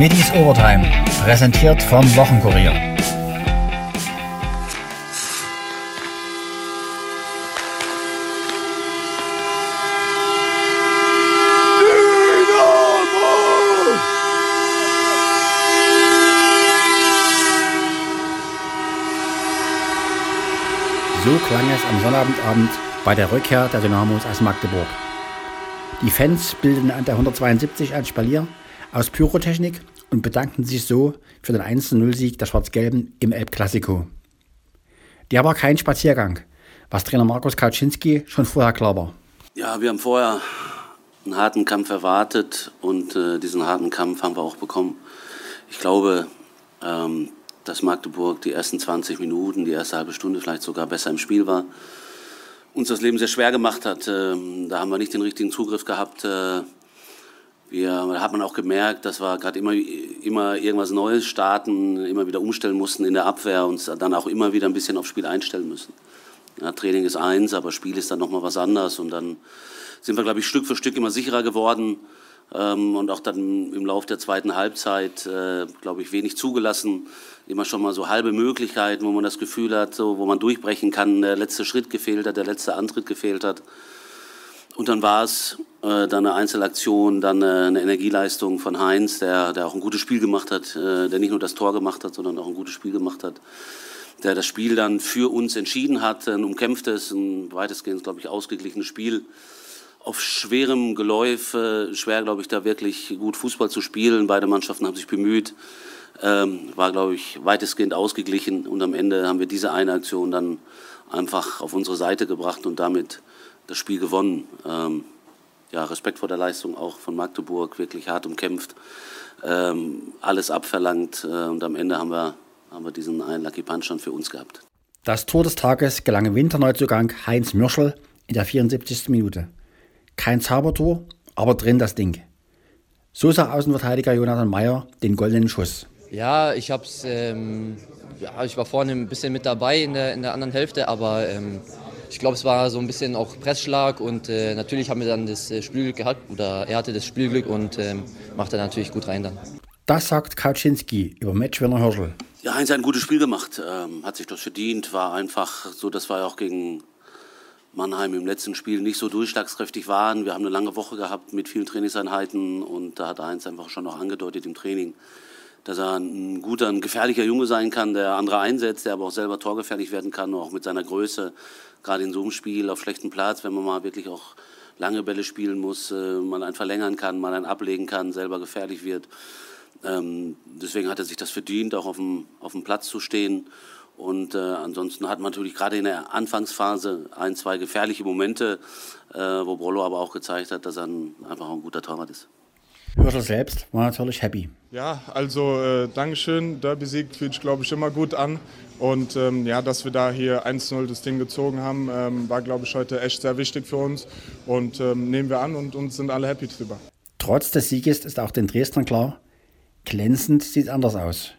Middies Overtime, präsentiert vom Wochenkurier. So klang es am Sonnabendabend bei der Rückkehr der Dynamos aus Magdeburg. Die Fans bildeten an der 172 ein Spalier aus Pyrotechnik und bedankten sich so für den 1-0-Sieg der Schwarz-Gelben im Elbklassiko. Der war kein Spaziergang, was Trainer Markus Kaczynski schon vorher klar war. Ja, wir haben vorher einen harten Kampf erwartet und äh, diesen harten Kampf haben wir auch bekommen. Ich glaube, ähm, dass Magdeburg die ersten 20 Minuten, die erste halbe Stunde vielleicht sogar besser im Spiel war, uns das Leben sehr schwer gemacht hat. Ähm, da haben wir nicht den richtigen Zugriff gehabt. Äh, wir, da hat man auch gemerkt, dass wir gerade immer, immer irgendwas Neues starten, immer wieder umstellen mussten in der Abwehr und dann auch immer wieder ein bisschen aufs Spiel einstellen müssen. Ja, Training ist eins, aber Spiel ist dann nochmal was anderes. Und dann sind wir, glaube ich, Stück für Stück immer sicherer geworden ähm, und auch dann im Laufe der zweiten Halbzeit, äh, glaube ich, wenig zugelassen. Immer schon mal so halbe Möglichkeiten, wo man das Gefühl hat, so, wo man durchbrechen kann, der letzte Schritt gefehlt hat, der letzte Antritt gefehlt hat. Und dann war es dann eine Einzelaktion, dann äh, eine Energieleistung von Heinz, der, der auch ein gutes Spiel gemacht hat, äh, der nicht nur das Tor gemacht hat, sondern auch ein gutes Spiel gemacht hat, der das Spiel dann für uns entschieden hat, ein umkämpftes, ein weitestgehend, glaube ich, ausgeglichenes Spiel. Auf schwerem Geläuf, äh, schwer, glaube ich, da wirklich gut Fußball zu spielen. Beide Mannschaften haben sich bemüht, ähm, war, glaube ich, weitestgehend ausgeglichen. Und am Ende haben wir diese eine Aktion dann einfach auf unsere Seite gebracht und damit das Spiel gewonnen. Ja, Respekt vor der Leistung auch von Magdeburg, wirklich hart umkämpft, ähm, alles abverlangt äh, und am Ende haben wir, haben wir diesen einen Lucky Punch schon für uns gehabt. Das Tor des Tages gelang im Winterneuzugang Heinz Mürschel in der 74. Minute. Kein Zaubertor, aber drin das Ding. So sah Außenverteidiger Jonathan Meyer den goldenen Schuss. Ja, ich hab's, ähm, ja, ich war vorne ein bisschen mit dabei in der, in der anderen Hälfte, aber ähm, ich glaube, es war so ein bisschen auch Pressschlag und äh, natürlich haben wir dann das äh, Spielglück gehabt oder er hatte das Spielglück und ähm, macht er natürlich gut rein dann. Das sagt Kaczynski über Matchwinner Hirschel. Ja, Heinz hat ein gutes Spiel gemacht, ähm, hat sich das verdient, war einfach so, dass wir auch gegen Mannheim im letzten Spiel nicht so durchschlagskräftig waren. Wir haben eine lange Woche gehabt mit vielen Trainingseinheiten und da hat Heinz einfach schon noch angedeutet im Training, dass er ein guter, ein gefährlicher Junge sein kann, der andere einsetzt, der aber auch selber torgefährlich werden kann, auch mit seiner Größe gerade in so einem Spiel auf schlechtem Platz, wenn man mal wirklich auch lange Bälle spielen muss, äh, man einen verlängern kann, man einen ablegen kann, selber gefährlich wird. Ähm, deswegen hat er sich das verdient, auch auf dem, auf dem Platz zu stehen. Und äh, ansonsten hat man natürlich gerade in der Anfangsphase ein, zwei gefährliche Momente, äh, wo Brollo aber auch gezeigt hat, dass er ein, einfach ein guter Torwart ist. Hörschel selbst war natürlich happy. Ja, also äh, Dankeschön. Derby-Sieg fühlt sich, glaube ich, immer gut an. Und ähm, ja, dass wir da hier 1-0 das Ding gezogen haben, ähm, war, glaube ich, heute echt sehr wichtig für uns. Und ähm, nehmen wir an und uns sind alle happy drüber. Trotz des Sieges ist auch den Dresdnern klar, glänzend sieht es anders aus.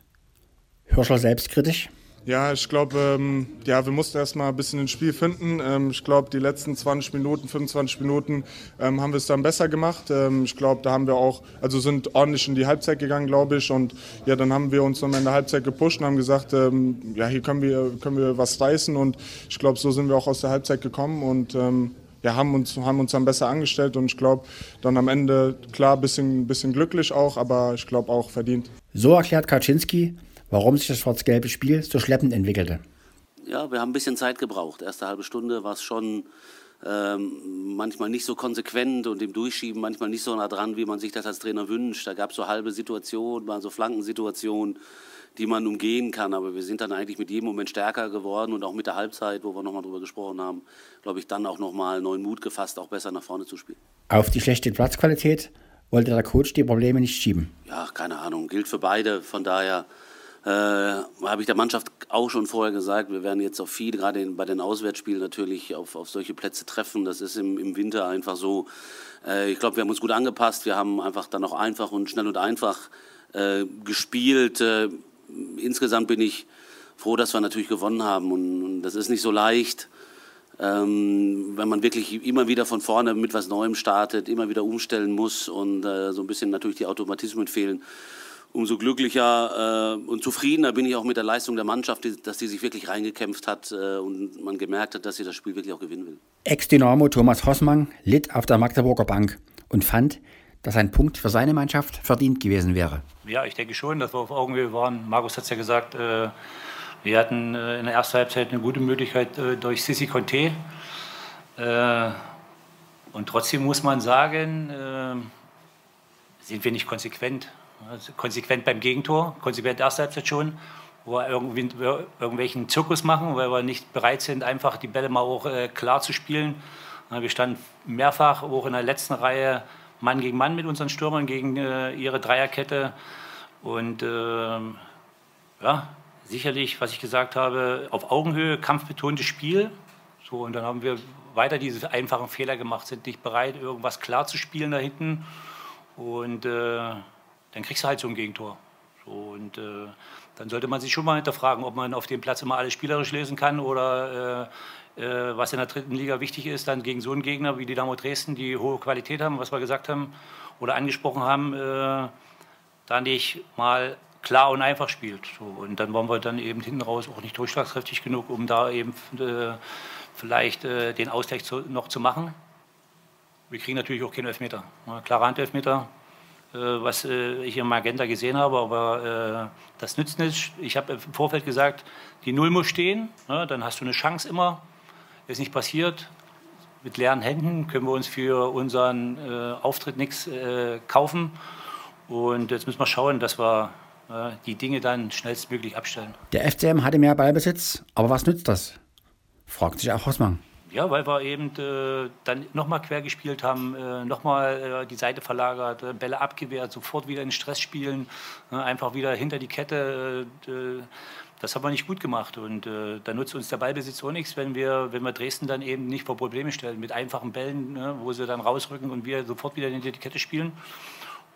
Hörschel selbstkritisch? Ja, ich glaube, ähm, ja, wir mussten erstmal ein bisschen ins Spiel finden. Ähm, ich glaube, die letzten 20 Minuten, 25 Minuten ähm, haben wir es dann besser gemacht. Ähm, ich glaube, da haben wir auch, also sind ordentlich in die Halbzeit gegangen, glaube ich. Und ja, dann haben wir uns in der Halbzeit gepusht und haben gesagt, ähm, ja, hier können wir, können wir was reißen. Und ich glaube, so sind wir auch aus der Halbzeit gekommen und ähm, ja, haben uns, haben uns dann besser angestellt. Und ich glaube, dann am Ende, klar, ein bisschen, bisschen glücklich auch, aber ich glaube auch verdient. So erklärt Kaczynski, warum sich das schwarz-gelbe Spiel so schleppend entwickelte. Ja, wir haben ein bisschen Zeit gebraucht. Erste halbe Stunde war es schon ähm, manchmal nicht so konsequent und im Durchschieben manchmal nicht so nah dran, wie man sich das als Trainer wünscht. Da gab es so halbe Situationen, mal so Flankensituationen, die man umgehen kann. Aber wir sind dann eigentlich mit jedem Moment stärker geworden und auch mit der Halbzeit, wo wir nochmal drüber gesprochen haben, glaube ich, dann auch nochmal neuen Mut gefasst, auch besser nach vorne zu spielen. Auf die schlechte Platzqualität wollte der Coach die Probleme nicht schieben. Ja, keine Ahnung, gilt für beide. Von daher äh, habe ich der Mannschaft auch schon vorher gesagt, wir werden jetzt auch viel, gerade bei den Auswärtsspielen natürlich, auf, auf solche Plätze treffen. Das ist im, im Winter einfach so. Äh, ich glaube, wir haben uns gut angepasst. Wir haben einfach dann auch einfach und schnell und einfach äh, gespielt. Äh, insgesamt bin ich froh, dass wir natürlich gewonnen haben. Und, und das ist nicht so leicht. Ähm, wenn man wirklich immer wieder von vorne mit was Neuem startet, immer wieder umstellen muss und äh, so ein bisschen natürlich die Automatismen fehlen. Umso glücklicher äh, und zufriedener bin ich auch mit der Leistung der Mannschaft, die, dass sie sich wirklich reingekämpft hat äh, und man gemerkt hat, dass sie das Spiel wirklich auch gewinnen will. Ex-Dynamo Thomas Hossmann litt auf der Magdeburger Bank und fand, dass ein Punkt für seine Mannschaft verdient gewesen wäre. Ja, ich denke schon, dass wir auf Augenhöhe waren. Markus hat es ja gesagt, äh, wir hatten äh, in der ersten Halbzeit eine gute Möglichkeit äh, durch Sissi Conte. Äh, und trotzdem muss man sagen, äh, sind wir nicht konsequent. Also konsequent beim Gegentor, konsequent erste Halbzeit schon, wo wir irgendwie, irgendwelchen Zirkus machen, weil wir nicht bereit sind, einfach die Bälle mal auch äh, klar zu spielen. Wir standen mehrfach auch in der letzten Reihe Mann gegen Mann mit unseren Stürmern gegen äh, ihre Dreierkette. Und äh, ja, sicherlich, was ich gesagt habe, auf Augenhöhe, kampfbetontes Spiel. So, und dann haben wir weiter diese einfachen Fehler gemacht, sind nicht bereit, irgendwas klar zu spielen da hinten. Und äh, dann kriegst du halt so ein Gegentor. So, und äh, dann sollte man sich schon mal hinterfragen, ob man auf dem Platz immer alles spielerisch lösen kann oder äh, äh, was in der dritten Liga wichtig ist, dann gegen so einen Gegner wie die Dynamo Dresden, die hohe Qualität haben, was wir gesagt haben oder angesprochen haben, äh, da nicht mal klar und einfach spielt. So, und dann waren wir dann eben hinten raus auch nicht durchschlagskräftig genug, um da eben äh, vielleicht äh, den Ausgleich zu, noch zu machen. Wir kriegen natürlich auch keinen Elfmeter. Klarer Handelfmeter, äh, was äh, ich im Magenta gesehen habe, aber äh, das nützt nicht. Ich habe im Vorfeld gesagt, die Null muss stehen, ne, dann hast du eine Chance immer. Ist nicht passiert. Mit leeren Händen können wir uns für unseren Auftritt nichts kaufen. Und jetzt müssen wir schauen, dass wir die Dinge dann schnellstmöglich abstellen. Der FCM hatte mehr Ballbesitz, aber was nützt das? Fragt sich auch Hossmann. Ja, weil wir eben äh, dann nochmal quer gespielt haben, äh, nochmal äh, die Seite verlagert, äh, Bälle abgewehrt, sofort wieder in Stress spielen, äh, einfach wieder hinter die Kette. Äh, das haben wir nicht gut gemacht und äh, da nutzt uns der Ballbesitz auch nichts, wenn wir, wenn wir Dresden dann eben nicht vor Probleme stellen mit einfachen Bällen, ne, wo sie dann rausrücken und wir sofort wieder hinter die Kette spielen.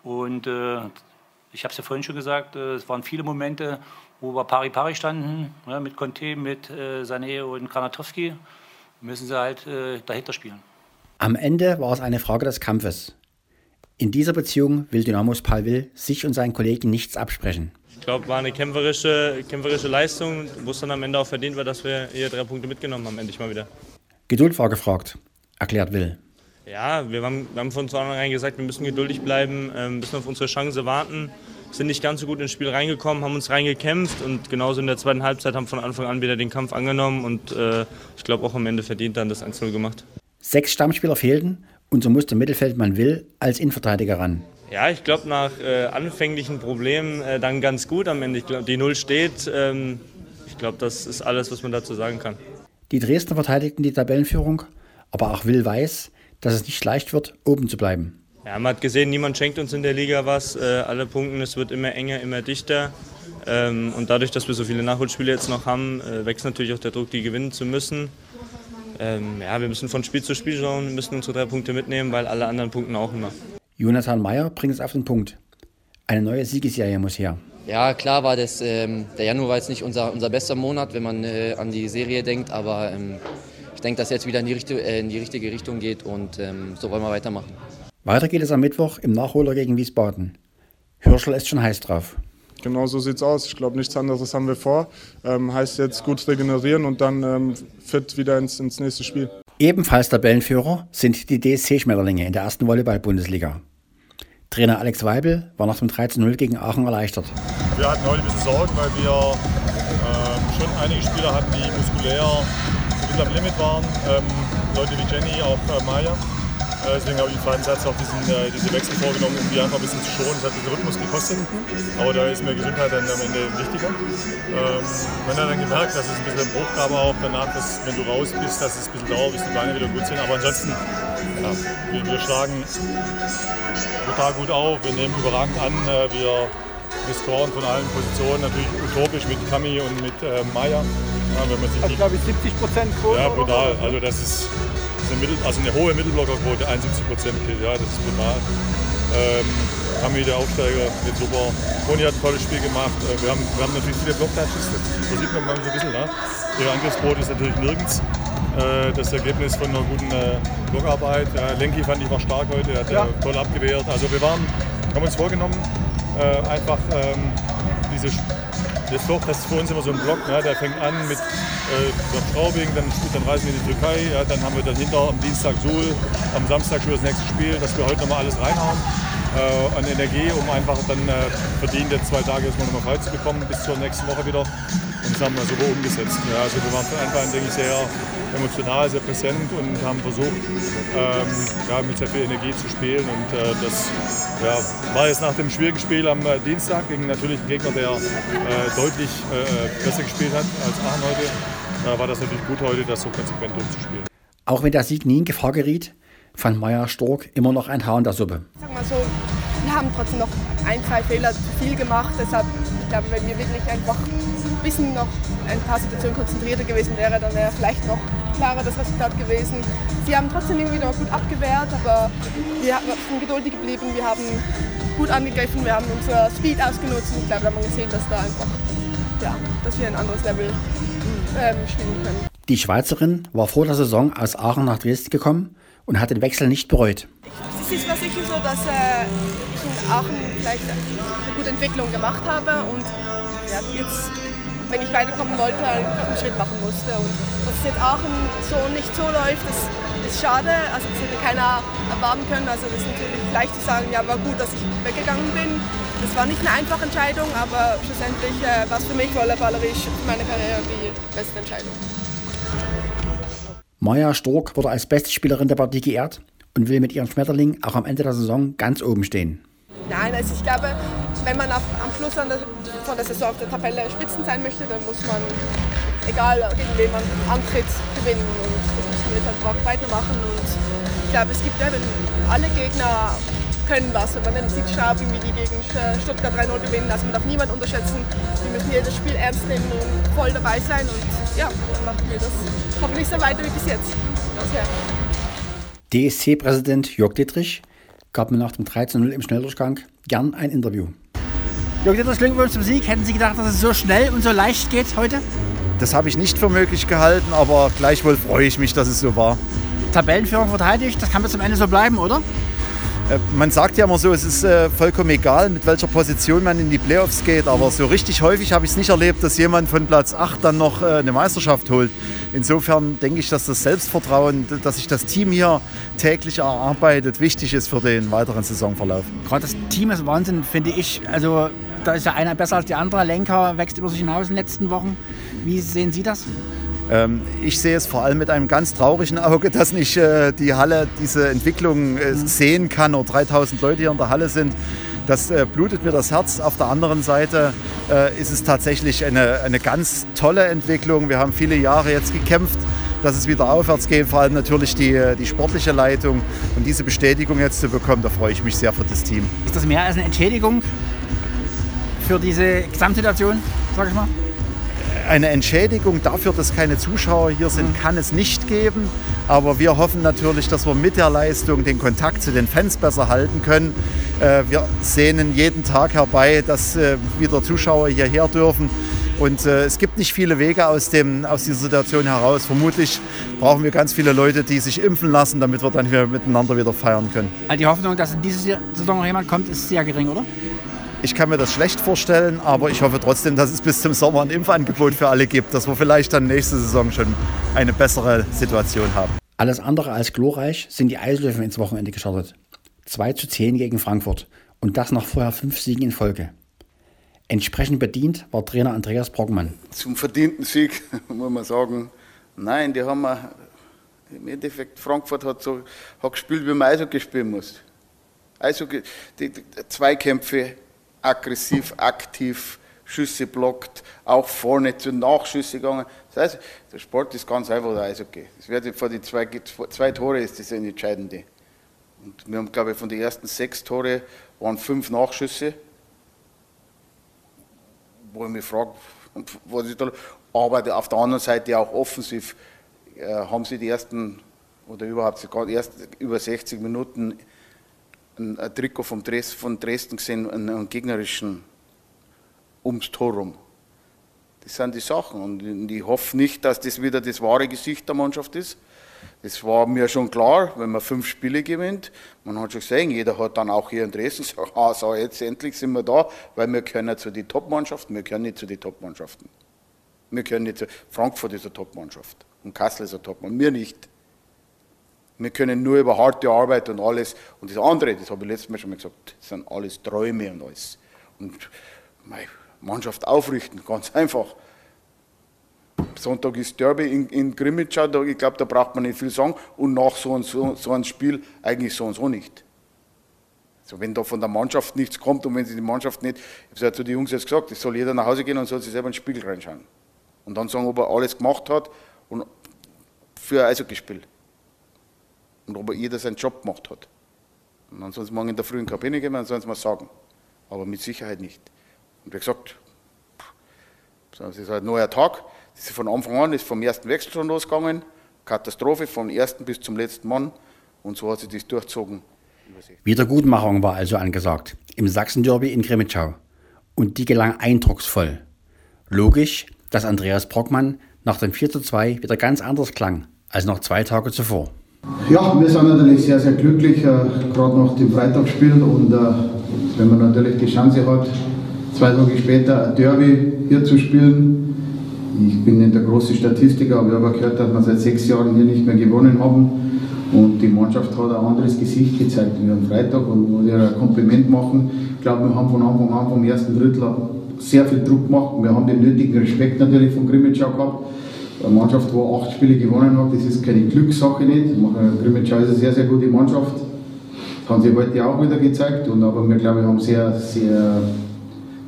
Und ich habe es ja vorhin schon gesagt, es waren viele Momente, wo wir pari-pari standen, ne, mit Conte, mit Sané und Granatowski müssen sie halt äh, dahinter spielen. Am Ende war es eine Frage des Kampfes. In dieser Beziehung will Dynamos Palville sich und seinen Kollegen nichts absprechen. Ich glaube, war eine kämpferische, kämpferische Leistung, wo es dann am Ende auch verdient war, dass wir hier drei Punkte mitgenommen haben, endlich mal wieder. Geduld war gefragt, erklärt Will. Ja, wir haben, wir haben von vornherein gesagt, wir müssen geduldig bleiben, ähm, bisschen auf unsere Chance warten sind nicht ganz so gut ins Spiel reingekommen, haben uns reingekämpft und genauso in der zweiten Halbzeit haben von Anfang an wieder den Kampf angenommen und äh, ich glaube auch am Ende verdient dann das 1-0 gemacht. Sechs Stammspieler fehlten und so musste Mittelfeldmann Will als Innenverteidiger ran. Ja, ich glaube nach äh, anfänglichen Problemen äh, dann ganz gut am Ende. Ich glaube, die Null steht. Ähm, ich glaube, das ist alles, was man dazu sagen kann. Die Dresdner verteidigten die Tabellenführung, aber auch Will weiß, dass es nicht leicht wird, oben zu bleiben. Ja, man hat gesehen, niemand schenkt uns in der Liga was. Äh, alle punkten, es wird immer enger, immer dichter. Ähm, und dadurch, dass wir so viele Nachholspiele jetzt noch haben, äh, wächst natürlich auch der Druck, die gewinnen zu müssen. Ähm, ja, wir müssen von Spiel zu Spiel schauen, müssen unsere drei Punkte mitnehmen, weil alle anderen punkten auch immer. Jonathan Meyer bringt es auf den Punkt. Eine neue Siegesserie muss her. Ja, klar war das, ähm, der Januar war jetzt nicht unser, unser bester Monat, wenn man äh, an die Serie denkt, aber ähm, ich denke, dass jetzt wieder in die, Richtung, äh, in die richtige Richtung geht und ähm, so wollen wir weitermachen. Weiter geht es am Mittwoch im Nachholer gegen Wiesbaden. Hürschel ist schon heiß drauf. Genau so sieht es aus. Ich glaube, nichts anderes haben wir vor. Ähm, heißt jetzt gut regenerieren und dann ähm, fit wieder ins, ins nächste Spiel. Ebenfalls Tabellenführer sind die DSC-Schmetterlinge in der ersten Volleyball-Bundesliga. Trainer Alex Weibel war nach dem 13-0 gegen Aachen erleichtert. Wir hatten heute ein bisschen Sorgen, weil wir ähm, schon einige Spieler hatten, die muskulär ein bisschen am Limit waren. Ähm, Leute wie Jenny, auch äh, Maya. Äh, deswegen habe ich zweiten Satz auch diesen, äh, diese Wechsel vorgenommen, um die einfach ein bisschen zu schonen. Das hat den Rhythmus gekostet. Aber da ist mir Gesundheit dann am Ende wichtiger. Ähm, man hat dann gemerkt, dass es ein bisschen ein Bruch gab auch danach, dass wenn du raus bist, dass es ein bisschen dauert, bis die Beine wieder gut sind. Aber ansonsten, ja, wir, wir schlagen total gut auf, wir nehmen überragend an. Äh, wir, wir scoren von allen Positionen, natürlich utopisch mit Kami und mit äh, Maya. Ja, wenn man sich also, glaube ich, 70 Prozent Quote. Ja, brutal. Also das ist eine, Mittel, also eine hohe Mittelblockerquote, 71 Prozent ja, das ist brutal. Ähm, Kami, der Aufsteiger, mit super. Toni hat ein tolles Spiel gemacht. Äh, wir haben, wir haben natürlich viele Blocktouches, das sieht man mal so ein bisschen. Ne? Ihre Angriffsquote ist natürlich nirgends. Äh, das Ergebnis von einer guten äh, Blockarbeit. Lenki fand ich war stark heute, er hat ja. toll abgewehrt. Also wir waren, haben uns vorgenommen, einfach ähm, diese das ist doch, das ist für uns immer so ein Block, ne? der fängt an mit äh, Straubing, dann, dann reisen wir in die Türkei, ja? dann haben wir dahinter am Dienstag Suhl, am Samstag schon das nächste Spiel, dass wir heute nochmal alles reinhauen äh, an Energie, um einfach dann äh, verdient jetzt zwei Tage erstmal nochmal frei zu bekommen bis zur nächsten Woche wieder. Und das haben wir super umgesetzt. Ja, also wir waren von Anfang an, denke ich, sehr emotional, sehr präsent und haben versucht, ähm, ja, mit sehr viel Energie zu spielen. Und äh, das ja, war jetzt nach dem schwierigen Spiel am äh, Dienstag gegen natürlich einen Gegner, der äh, deutlich äh, besser gespielt hat als Aachen heute. Da war das natürlich gut heute, das so konsequent durchzuspielen. Auch wenn der Sieg nie in Gefahr geriet, fand Meier Stork immer noch ein Haar in der Suppe. Sag mal so, wir haben trotzdem noch ein, zwei Fehler zu viel gemacht. Deshalb, ich glaube, wenn wir wirklich einfach ein bisschen noch ein paar Situationen konzentrierter gewesen wäre, dann wäre vielleicht noch klarer das Resultat gewesen. Sie haben trotzdem irgendwie noch gut abgewehrt, aber wir sind geduldig geblieben. Wir haben gut angegriffen, wir haben unser Speed ausgenutzt und ich glaube, da haben wir gesehen, dass da einfach, ja, dass wir ein anderes Level ähm, spielen können. Die Schweizerin war vor der Saison aus Aachen nach Dresden gekommen und hat den Wechsel nicht bereut. Es ist war sicher so, dass äh, ich in Aachen vielleicht eine gute Entwicklung gemacht habe und ja, jetzt, wenn ich weiterkommen wollte, einen Schritt machen musste. Und dass es jetzt Aachen so nicht so läuft, das ist schade. Also das hätte keiner erwarten können. Also das ist natürlich leicht zu sagen, ja, war gut, dass ich weggegangen bin. Das war nicht eine einfache Entscheidung, aber schlussendlich äh, war es für mich volleyballerisch meine Karriere die beste Entscheidung. Maja Stork wurde als beste Spielerin der Partie geehrt und will mit ihrem Schmetterling auch am Ende der Saison ganz oben stehen. Nein, also ich glaube, wenn man auf, am Schluss der, von der Saison auf der Tabelle Spitzen sein möchte, dann muss man, egal gegen wen man antritt, gewinnen. Und das müssen wir jetzt weitermachen. Und ich glaube, es gibt ja, wenn alle Gegner können was. Wenn man dann sieht, Straubing, wie die gegen Stuttgart 3-0 gewinnen, also man darf niemand unterschätzen. Wir müssen jedes Spiel ernst nehmen und voll dabei sein. Und ja, dann machen wir das hoffentlich so weiter wie bis jetzt. DSC-Präsident Jörg Dittrich gab mir nach dem 13-0 im Schnelldurchgang gern ein Interview. Jörg Dittrich, Glückwunsch zum Sieg. Hätten Sie gedacht, dass es so schnell und so leicht geht heute? Das habe ich nicht für möglich gehalten, aber gleichwohl freue ich mich, dass es so war. Tabellenführung verteidigt, das kann bis zum Ende so bleiben, oder? Äh, man sagt ja immer so, es ist äh, vollkommen egal, mit welcher Position man in die Playoffs geht, aber so richtig häufig habe ich es nicht erlebt, dass jemand von Platz 8 dann noch äh, eine Meisterschaft holt. Insofern denke ich, dass das Selbstvertrauen, dass sich das Team hier täglich erarbeitet, wichtig ist für den weiteren Saisonverlauf. Gerade das Team ist Wahnsinn, finde ich. Also da ist ja einer besser als der andere. Lenker wächst über sich hinaus in den letzten Wochen. Wie sehen Sie das? Ähm, ich sehe es vor allem mit einem ganz traurigen Auge, dass nicht äh, die Halle diese Entwicklung äh, mhm. sehen kann oder 3000 Leute hier in der Halle sind. Das äh, blutet mir das Herz. Auf der anderen Seite ist es tatsächlich eine, eine ganz tolle Entwicklung. Wir haben viele Jahre jetzt gekämpft, dass es wieder aufwärts geht, vor allem natürlich die, die sportliche Leitung. Und diese Bestätigung jetzt zu bekommen, da freue ich mich sehr für das Team. Ist das mehr als eine Entschädigung für diese Gesamtsituation, sage ich mal? Eine Entschädigung dafür, dass keine Zuschauer hier sind, kann es nicht geben. Aber wir hoffen natürlich, dass wir mit der Leistung den Kontakt zu den Fans besser halten können. Äh, wir sehnen jeden Tag herbei, dass äh, wieder Zuschauer hierher dürfen. Und äh, es gibt nicht viele Wege aus, dem, aus dieser Situation heraus. Vermutlich brauchen wir ganz viele Leute, die sich impfen lassen, damit wir dann hier miteinander wieder feiern können. Also die Hoffnung, dass in dieser Saison noch jemand kommt, ist sehr gering, oder? Ich kann mir das schlecht vorstellen, aber ich hoffe trotzdem, dass es bis zum Sommer ein Impfangebot für alle gibt, dass wir vielleicht dann nächste Saison schon eine bessere Situation haben. Alles andere als glorreich sind die Eislöwen ins Wochenende gestartet. 2 zu 10 gegen Frankfurt und das nach vorher fünf Siegen in Folge. Entsprechend bedient war Trainer Andreas Brockmann. Zum verdienten Sieg muss man sagen, nein, die haben wir, im Endeffekt, Frankfurt hat so hat gespielt, wie man Eishockey spielen muss. Eishockey, die, die Zweikämpfe, aggressiv, aktiv, Schüsse blockt, auch vorne zu Nachschüsse gegangen. Das heißt, der Sport ist ganz einfach der Eishockey. Es wird vor die zwei, zwei Tore ist das entscheidende. Und wir haben, glaube ich, von den ersten sechs Tore waren fünf Nachschüsse. Wo ich mich frage, da. Aber auf der anderen Seite auch offensiv äh, haben sie die ersten oder überhaupt sogar erst über 60 Minuten ein, Trikot vom Dres von Dresden gesehen, einen, einen gegnerischen ums Tor rum. Das sind die Sachen. Und ich hoffe nicht, dass das wieder das wahre Gesicht der Mannschaft ist. Das war mir schon klar, wenn man fünf Spiele gewinnt. Man hat schon gesehen, jeder hat dann auch hier in Dresden gesagt, ah, so jetzt endlich sind wir da, weil wir können zu den Top-Mannschaften, wir können nicht zu den Top-Mannschaften. Wir können nicht zu, Frankfurt ist eine Top-Mannschaft und Kassel ist eine Top-Mannschaft, wir nicht. Wir können nur über harte Arbeit und alles. Und das andere, das habe ich letztes Mal schon mal gesagt, sind alles Träume und alles. Und meine Mannschaft aufrichten, ganz einfach. Sonntag ist Derby in, in Grimmitschau, ich glaube, da braucht man nicht viel sagen. Und nach so, so, so einem Spiel eigentlich so und so nicht. Also wenn da von der Mannschaft nichts kommt und wenn sie die Mannschaft nicht, ich habe zu den Jungs jetzt gesagt, es soll jeder nach Hause gehen und soll sich selber in den Spiegel reinschauen. Und dann sagen, ob er alles gemacht hat und für ein Eishockeyspiel und ob jeder seinen Job gemacht hat. Und dann sollen sie morgen in der frühen in Kabine gehen dann sollen sie mal sagen. Aber mit Sicherheit nicht. Und wie gesagt, es ist halt ein neuer Tag. Das ist von Anfang an, ist vom ersten Wechsel schon losgegangen. Katastrophe vom ersten bis zum letzten Mann. Und so hat sich das durchgezogen. Wiedergutmachung war also angesagt im Sachsen-Derby in Grimmitschau. Und die gelang eindrucksvoll. Logisch, dass Andreas Brockmann nach dem 4 zu 2 wieder ganz anders klang als noch zwei Tage zuvor. Ja, wir sind natürlich sehr, sehr glücklich, äh, gerade nach dem Freitagsspiel. Und äh, wenn man natürlich die Chance hat, zwei Tage später ein Derby hier zu spielen. Ich bin nicht der große Statistiker, aber ich habe gehört, dass wir seit sechs Jahren hier nicht mehr gewonnen haben. Und die Mannschaft hat ein anderes Gesicht gezeigt wie am Freitag und muss ihr ein Kompliment machen. Ich glaube, wir haben von Anfang an vom ersten Drittel sehr viel Druck gemacht. Wir haben den nötigen Respekt natürlich von Grimmitschau gehabt eine Mannschaft, die acht Spiele gewonnen hat, das ist keine Glückssache nicht. Grimmitschau ist eine sehr, sehr gute Mannschaft. Das haben sie heute auch wieder gezeigt. Und aber wir, glaube ich, haben sehr, sehr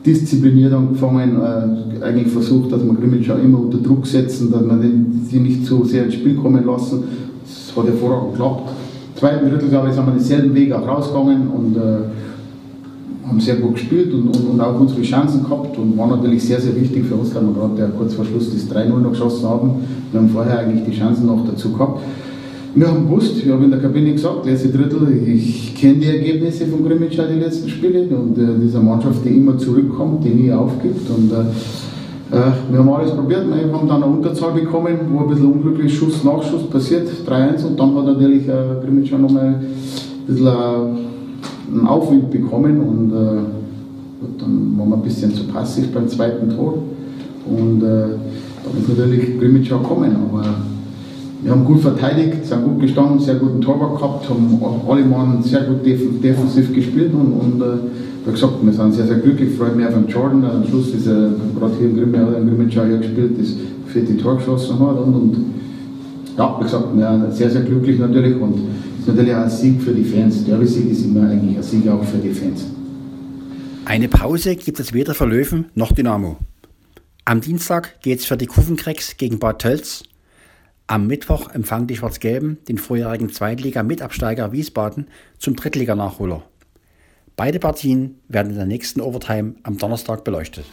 diszipliniert angefangen, äh, eigentlich versucht, dass wir Grimmitschau immer unter Druck setzen, dass wir sie nicht so sehr ins Spiel kommen lassen. Das hat hervorragend geklappt. Im zweiten Drittel, glaube ich, sind wir denselben Weg auch rausgegangen und äh, haben sehr gut gespielt und, und, und, auch unsere Chancen gehabt und war natürlich sehr, sehr wichtig für uns, weil wir gerade kurz vor Schluss das 3-0 noch geschossen haben. Wir haben vorher eigentlich die Chancen noch dazu gehabt. Wir haben gewusst, ich habe in der Kabine gesagt, letzte Drittel, ich kenne die Ergebnisse von Grimmitschau, die letzten Spiele und äh, diese Mannschaft, die immer zurückkommt, die nie aufgibt und äh, äh wir haben alles probiert, wir haben dann eine Unterzahl bekommen, wo ein bisschen unglücklich Schuss, Nachschuss passiert, 3-1 und dann hat natürlich äh, Grimmitschau nochmal ein bisschen äh, einen Aufwind bekommen und äh, dann waren wir ein bisschen zu passiv beim zweiten Tor. Und äh, dann ist natürlich Grimmitschau gekommen, aber wir haben gut verteidigt, sind gut gestanden, sehr guten Torwart gehabt, haben alle Mann sehr gut defensiv gespielt und, und äh, wie gesagt, wir sind sehr, sehr glücklich, freut mich auf den Jordan, am Schluss ist er gerade hier in Grimmitschau hier gespielt, das vierte Tor geschossen hat und, und ja, wie gesagt, wir sind sehr, sehr glücklich natürlich und natürlich auch ein Sieg für die Fans. Derby-Sieg ist immer eigentlich ein Sieg auch für die Fans. Eine Pause gibt es weder für Löwen noch Dynamo. Am Dienstag geht es für die Kuffenkrecks gegen Bad Tölz. Am Mittwoch empfangen die Schwarz-Gelben den vorjährigen Zweitliga-Mitabsteiger Wiesbaden zum Drittliga-Nachholer. Beide Partien werden in der nächsten Overtime am Donnerstag beleuchtet.